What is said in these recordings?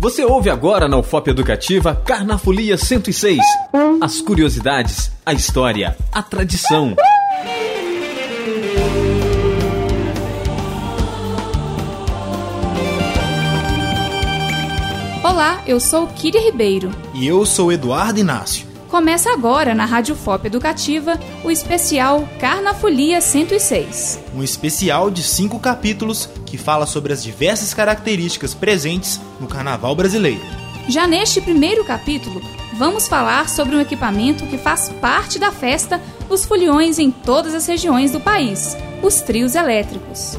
Você ouve agora na UFOP Educativa Carnafolia 106. As curiosidades, a história, a tradição. Olá, eu sou Kiri Ribeiro. E eu sou Eduardo Inácio. Começa agora na Rádio FOP Educativa o especial Carnafolia 106. Um especial de cinco capítulos que fala sobre as diversas características presentes no carnaval brasileiro. Já neste primeiro capítulo, vamos falar sobre um equipamento que faz parte da festa dos foliões em todas as regiões do país: os trios elétricos.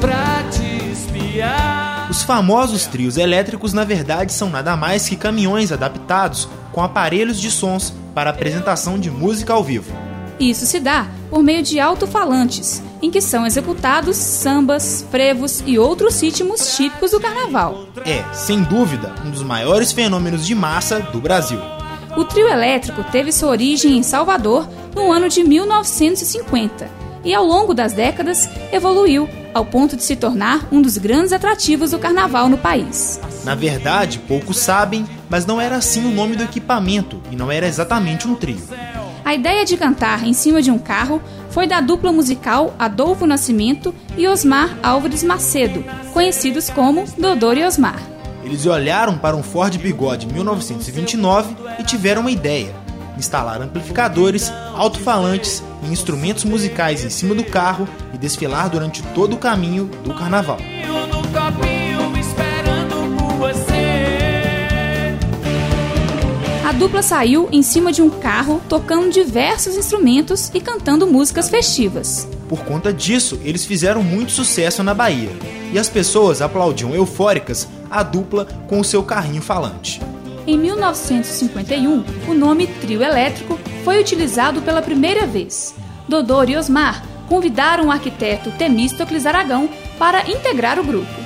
Pra te espiar. Os famosos trios elétricos, na verdade, são nada mais que caminhões adaptados com aparelhos de sons para apresentação de música ao vivo. Isso se dá por meio de alto-falantes, em que são executados sambas, frevos e outros ritmos típicos do carnaval. É, sem dúvida, um dos maiores fenômenos de massa do Brasil. O trio elétrico teve sua origem em Salvador no ano de 1950 e, ao longo das décadas, evoluiu ao ponto de se tornar um dos grandes atrativos do carnaval no país. Na verdade, poucos sabem, mas não era assim o nome do equipamento e não era exatamente um trio. A ideia de cantar em cima de um carro foi da dupla musical Adolfo Nascimento e Osmar Álvares Macedo, conhecidos como Dodô e Osmar. Eles olharam para um Ford Bigode 1929 e tiveram uma ideia: instalar amplificadores, alto-falantes e instrumentos musicais em cima do carro e desfilar durante todo o caminho do carnaval. A dupla saiu em cima de um carro tocando diversos instrumentos e cantando músicas festivas. Por conta disso, eles fizeram muito sucesso na Bahia e as pessoas aplaudiam eufóricas a dupla com o seu carrinho falante. Em 1951, o nome trio elétrico foi utilizado pela primeira vez. Dodô e Osmar convidaram o arquiteto Temístocles Aragão para integrar o grupo.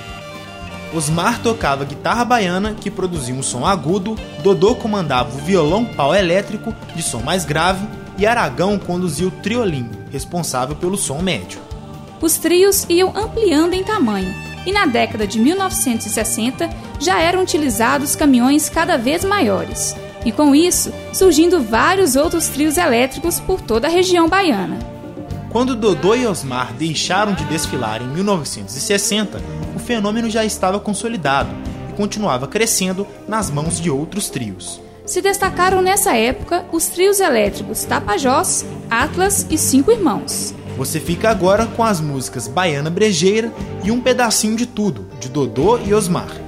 Osmar tocava guitarra baiana, que produzia um som agudo, Dodô comandava o violão pau elétrico, de som mais grave, e Aragão conduzia o triolim, responsável pelo som médio. Os trios iam ampliando em tamanho, e na década de 1960 já eram utilizados caminhões cada vez maiores, e com isso surgindo vários outros trios elétricos por toda a região baiana. Quando Dodô e Osmar deixaram de desfilar em 1960, o fenômeno já estava consolidado e continuava crescendo nas mãos de outros trios. Se destacaram nessa época os trios elétricos Tapajós, Atlas e Cinco Irmãos. Você fica agora com as músicas Baiana Brejeira e Um Pedacinho de Tudo, de Dodô e Osmar.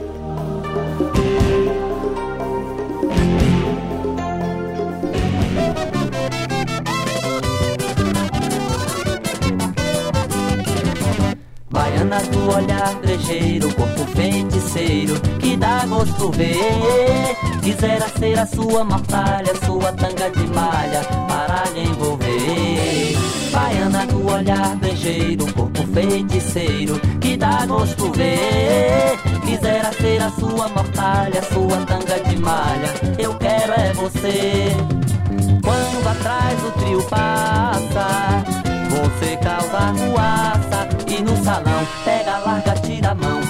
Olhar brejeiro, corpo feiticeiro, que dá gosto ver. Quisera ser a sua mortalha, sua tanga de malha, para lhe envolver. Baiana do olhar brejeiro, corpo feiticeiro, que dá gosto ver. Quisera ser a sua mortalha, sua tanga de malha, eu quero é você. Quando atrás o trio passa, você causa ruaça no salão. Pega, larga, tira a mão,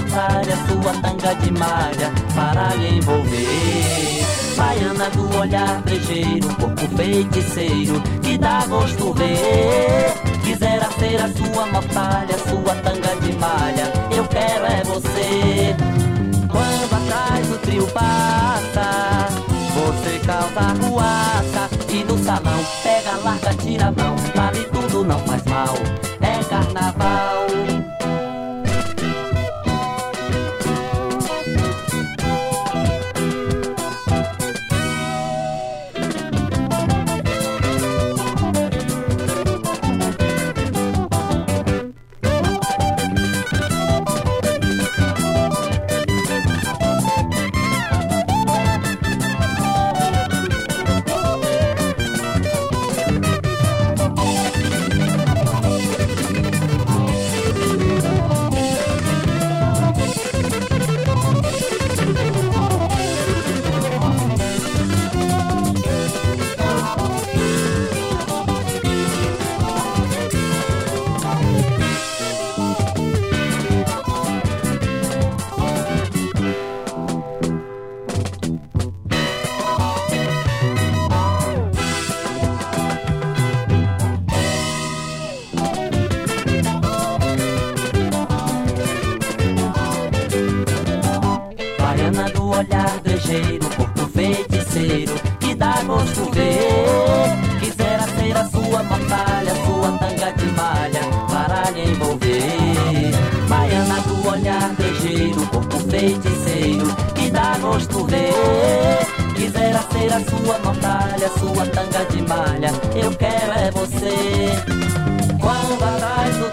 a sua tanga de malha, para lhe envolver. Baiana do olhar brejeiro, corpo feiticeiro, que dá gosto ver. Quisera ser a sua mortalha, sua tanga de malha, eu quero é você. Quando atrás o trio passa, você causa ruaça e no salão pega, larga, tira a mão, vale tudo, não faz mal,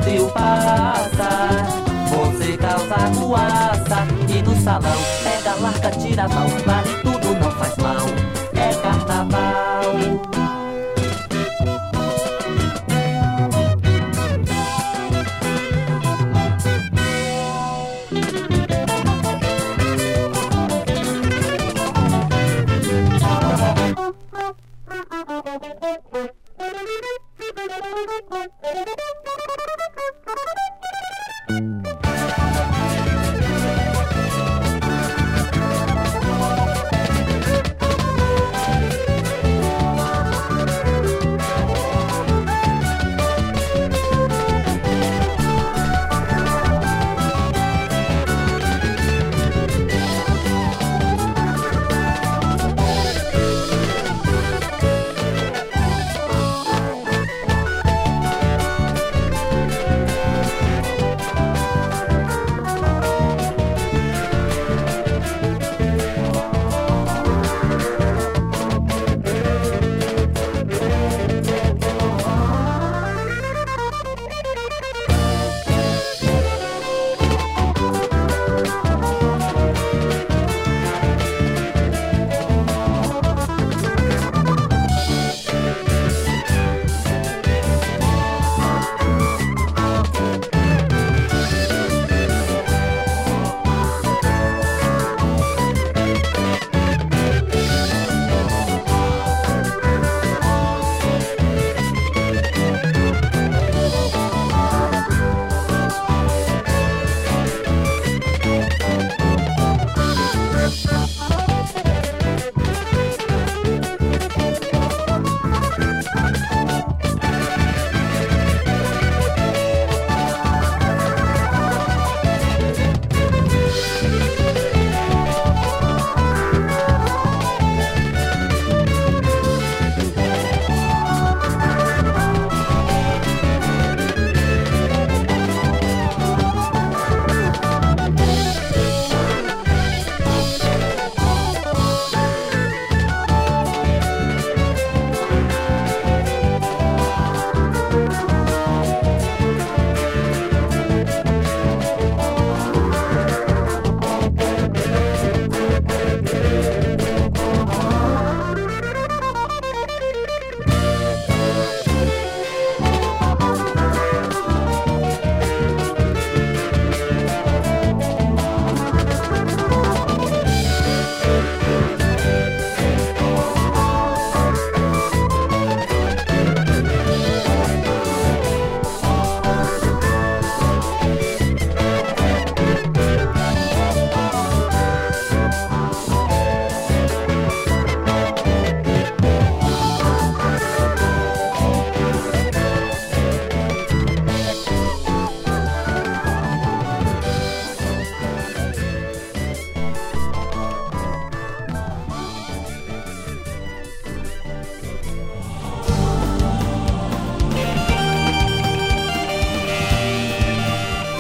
trio passa, você causa coaça e no salão pega, larga, tira a mão, vale tudo, não faz mal,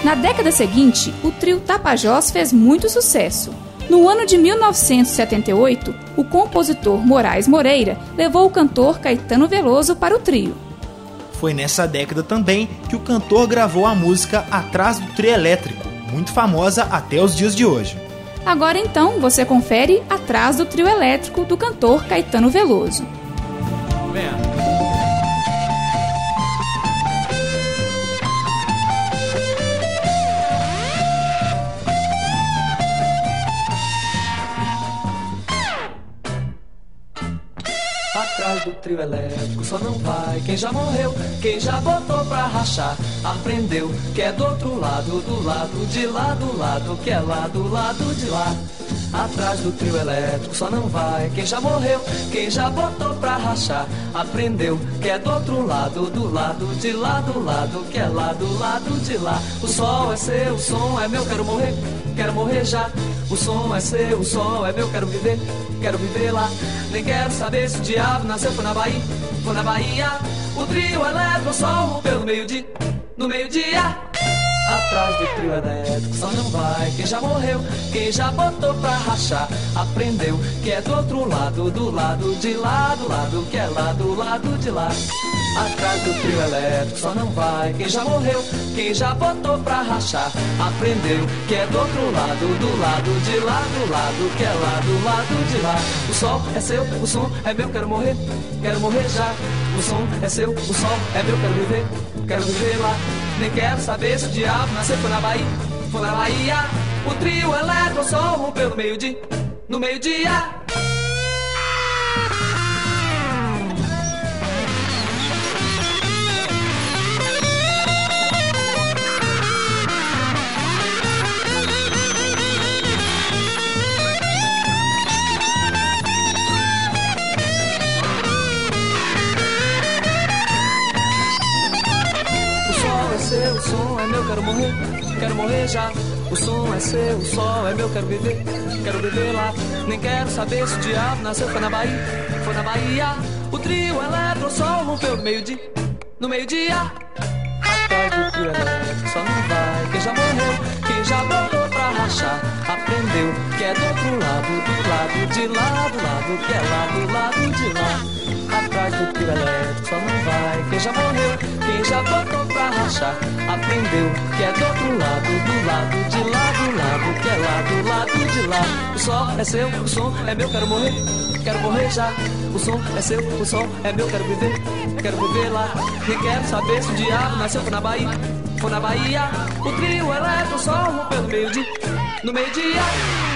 Na década seguinte, o trio Tapajós fez muito sucesso. No ano de 1978, o compositor Moraes Moreira levou o cantor Caetano Veloso para o trio. Foi nessa década também que o cantor gravou a música Atrás do Trio Elétrico, muito famosa até os dias de hoje. Agora então você confere Atrás do Trio Elétrico do cantor Caetano Veloso. Do trio elétrico só não vai quem já morreu, quem já botou pra rachar. Aprendeu que é do outro lado, do lado de lá, do lado que é lá, do lado de lá. Atrás do trio elétrico só não vai quem já morreu, quem já botou pra rachar. Aprendeu que é do outro lado, do lado de lá, do lado que é lá, do lado de lá. O sol é seu, o som é meu, quero morrer, quero morrer já. O som é seu, o sol é meu, quero viver, quero viver lá. Nem quero saber se o diabo nasceu foi na Bahia, foi na Bahia. O trio elétrico sol pelo meio-dia, no meio-dia. Atrás do trio elétrico só não vai quem já morreu, quem já botou pra rachar, aprendeu que é do outro lado, do lado de lá, do lado que é lá, do lado de lá. Atrás do trio elétrico só não vai quem já morreu, quem já botou pra rachar, aprendeu que é do outro lado, do lado de lá, do lado que é lá, do lado de lá. O sol é seu, o som é meu, quero morrer, quero morrer já. O som é seu, o sol é meu, quero viver, quero viver lá. Nem quero saber se o diabo nasceu foi na Bahia, foi na Bahia. O trio elétrico só rompeu no meio-dia, no meio-dia. Meu, quero viver, quero viver lá. Nem quero saber se o diabo nasceu, foi na Bahia, foi na Bahia. O trio eletro, sol rompeu no meio-dia, no meio-dia. Trio eletro, só não vai quem já morreu, quem já botou pra rachar. Aprendeu que é do outro lado, do lado de lá, do lado que é lá, do lado de lá atrás do trio elétrico só não vai quem já morreu, já botou pra rachar. Aprendeu que é do outro lado, do lado de lá, do lado que é lá, do lado de lá. O sol é seu, o som é meu, quero morrer, quero morrer já. O som é seu, o som é meu, quero viver, quero viver lá. Nem quero saber se o diabo nasceu na Bahia, foi na Bahia. O trio elétrico só rompeu no meio-dia, no meio-dia.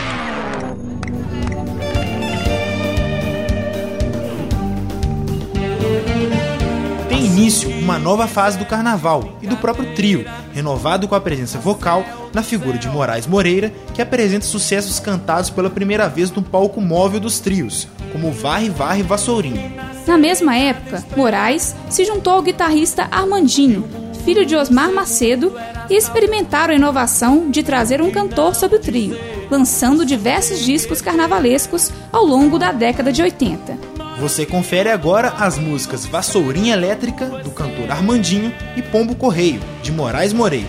Início uma nova fase do carnaval e do próprio trio, renovado com a presença vocal na figura de Moraes Moreira, que apresenta sucessos cantados pela primeira vez no palco móvel dos trios, como Varre Varre Vassourinha. Na mesma época, Moraes se juntou ao guitarrista Armandinho, filho de Osmar Macedo, e experimentaram a inovação de trazer um cantor sobre o trio, lançando diversos discos carnavalescos ao longo da década de 80. Você confere agora as músicas Vassourinha Elétrica, do cantor Armandinho, e Pombo Correio, de Moraes Moreira.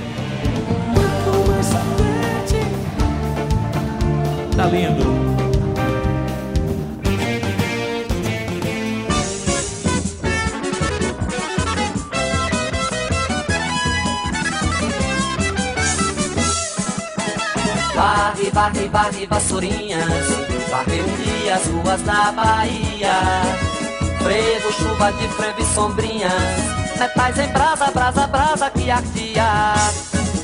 Tá lendo? Varre, varre, varre, vassourinhas Varreu um dia as ruas da Bahia. Frevo, chuva de frevo e sombrinhas. Metais em brasa, brasa, brasa que ardia.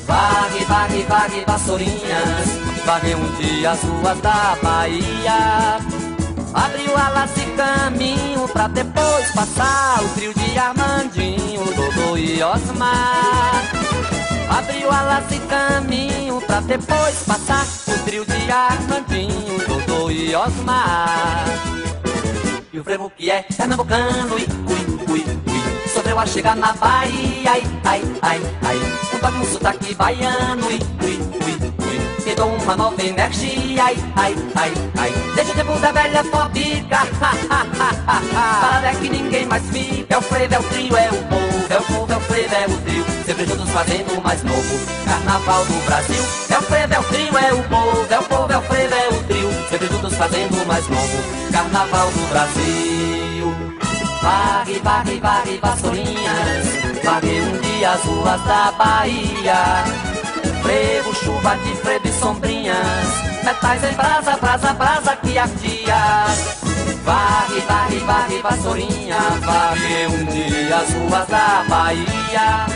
Varre, varre, varre, vassourinhas. Varreu um dia as ruas da Bahia. Abriu alas e caminho pra depois passar O trio de Armandinho, Dodô e Osmar. Abriu alas e caminho pra depois passar O trio de Armandinho, E Osmar. E o frevo que é pernambucano, ui, ui, ui, ui. Sofreu a chegar na Bahia, ai, ai, ai, ai. Um toque um sotaque baiano, ui, ui, ui, ui Me dou uma nova energia, ai, ai, ai, ai Desde o tempo da velha fóbica, ha, ha, ha, que ninguém mais fica, é o frevo, é o trio, é o povo É o povo, é o frevo, é o trio Sempre juntos fazendo o mais novo Carnaval do Brasil É o frevo, é o trio, é o povo É o povo, é o frevo, é o trio Sempre juntos fazendo o mais novo Carnaval do Brasil Varre, varre, varre, vassourinhas Varre um dia as ruas da Bahia Frevo, chuva de frevo e sombrinhas. Metais em brasa, brasa, brasa que ardia Varre, varre, varre, vassourinha. Varre um dia as ruas da Bahia.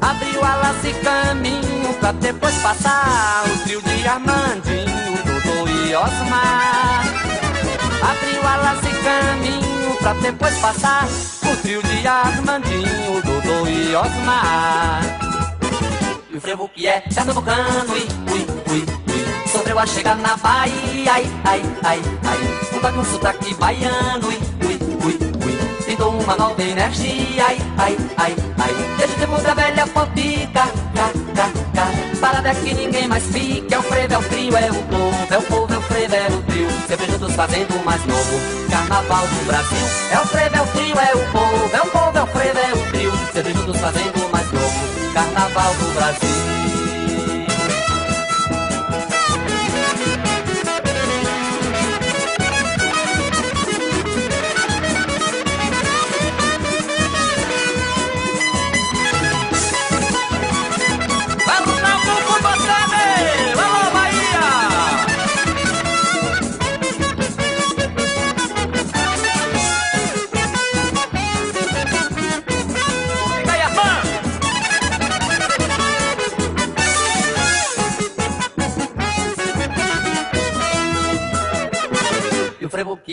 Abriu alas e caminho pra depois passar O trio de Armandinho, Dodô e Osmar. Abriu alas e caminho pra depois passar O trio de Armandinho, Dodô e Osmar frevo que é. Pernambucano, ui, ui, ui, ui. Sofreu a chegar na Bahia, ai, ai, ai, ai. Um toque, um sotaque baiano, ui, ui, ui, ui. Sinto uma nova energia, ai, ai, ai, ai. Desde o tempo da velha fofica, ca, ca, ca Parada que ninguém mais fica. É o frevo, é o trio, é o povo É o povo, é o frevo, é o trio. Sempre juntos fazendo o mais novo. Carnaval do Brasil. É o frevo, é o trio, é o povo Do Brasil.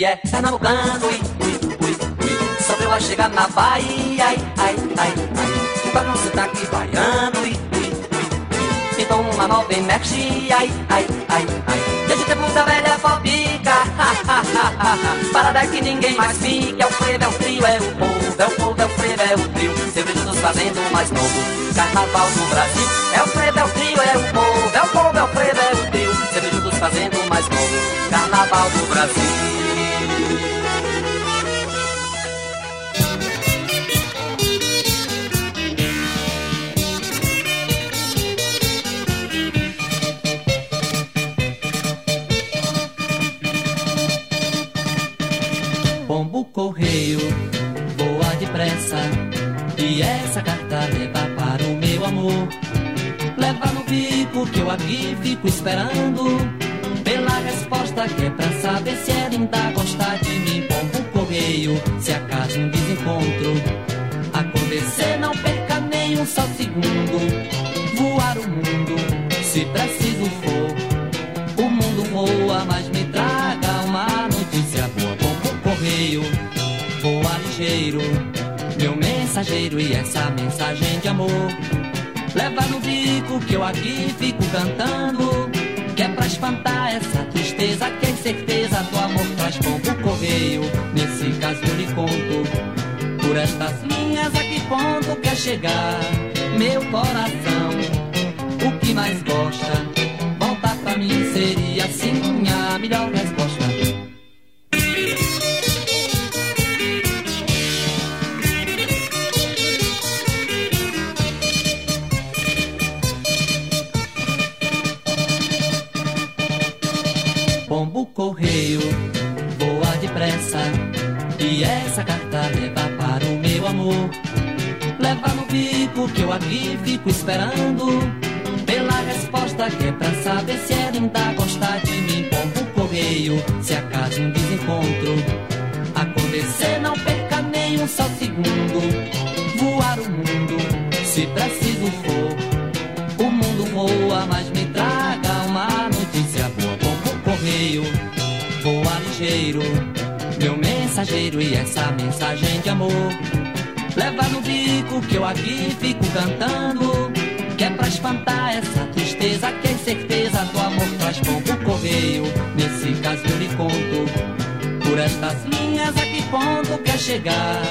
Que é pernambucano, ui, ui, ui, ui. Só a chegar na Bahia, ai, ai, ai, ai. Pra não sotaque baiano, ui, ui, ui. Então uma nova energia, ai, ai, ai, ai. Desde o tempo da velha fobica, ha, ha, ha, ha, Para daqui ninguém mais fica, é o frevo, é o trio, é o povo, é o povo, é o frevo, é o trio. Sempre juntos fazendo mais novo, carnaval do Brasil. É o frevo, é o trio, é o povo, é o povo, é o frevo, é o trio. Sempre juntos fazendo mais novo, carnaval do Brasil. Correio voa depressa e essa carta leva para o meu amor. Leva no bico que eu aqui fico esperando pela resposta que é pra saber se ela ainda gosta de mim. Pombo correio, se acaso um desencontro acontecer, não perca nem um só segundo. Voar o mundo, e essa mensagem de amor. Leva no bico que eu aqui fico cantando, que é pra espantar essa tristeza, que é certeza do amor traz pão pro correio. Nesse caso eu lhe conto, por estas linhas a que ponto quer chegar meu coração. O que mais gosta, voltar pra mim seria assim a melhor correio voa depressa e essa carta leva para o meu amor. Leva no bico que eu aqui fico esperando pela resposta que é pra saber se ela ainda gosta de mim. Pombo correio, se acaso um desencontro acontecer, não perca nem um só segundo. E essa mensagem de amor. Leva no bico que eu aqui fico cantando, que é pra espantar essa tristeza, que é certeza do amor traz pão pro correio. Nesse caso eu lhe conto, por estas linhas a que ponto quer chegar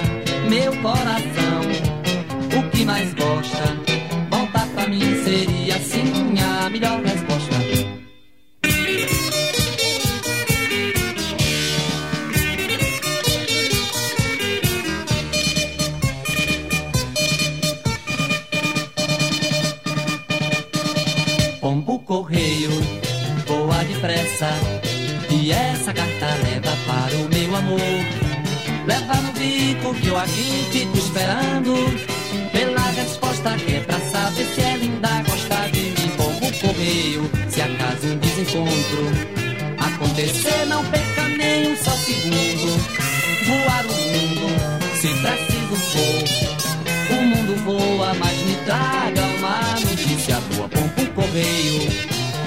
meu coração. O que mais gosta, voltar pra mim seria assim a melhor resposta. E essa carta leva para o meu amor. Leva no bico que eu aqui fico esperando pela resposta que é pra saber se ela ainda gosta de mim. Como correio, se acaso um desencontro acontecer, não perca nem um só segundo. Voar o mundo, se preciso for. O mundo voa, mas me traga uma notícia boa. Pompo correio,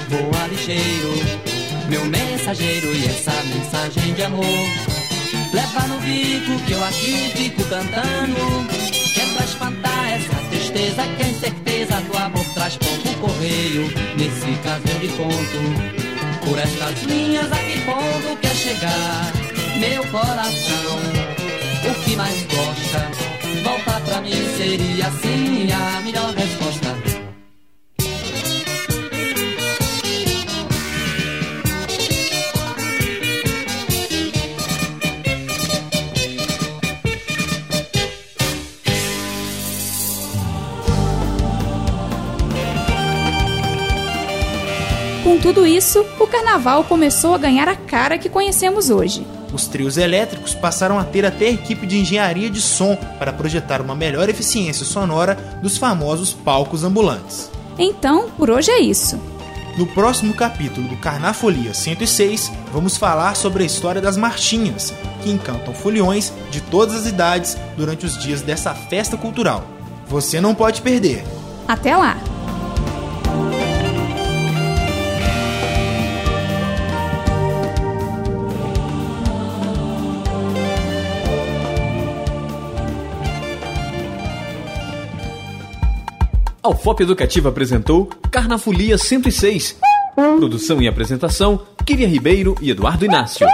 voa ligeiro, meu mensageiro e essa mensagem de amor. Leva no bico que eu aqui fico cantando, que é pra espantar essa tristeza, que é incerteza do amor traz pouco correio. Nesse caso eu conto, por estas linhas a que quer chegar meu coração. O que mais gosta, voltar pra mim seria assim a melhor resposta. Tudo isso, o carnaval começou a ganhar a cara que conhecemos hoje. Os trios elétricos passaram a ter até equipe de engenharia de som para projetar uma melhor eficiência sonora dos famosos palcos ambulantes. Então, por hoje é isso. No próximo capítulo do Carnafolia 106, vamos falar sobre a história das marchinhas, que encantam foliões de todas as idades durante os dias dessa festa cultural. Você não pode perder. Até lá! A UFOP Educativa apresentou Carnafolia 106. Produção e apresentação, Kíria Ribeiro e Eduardo Inácio.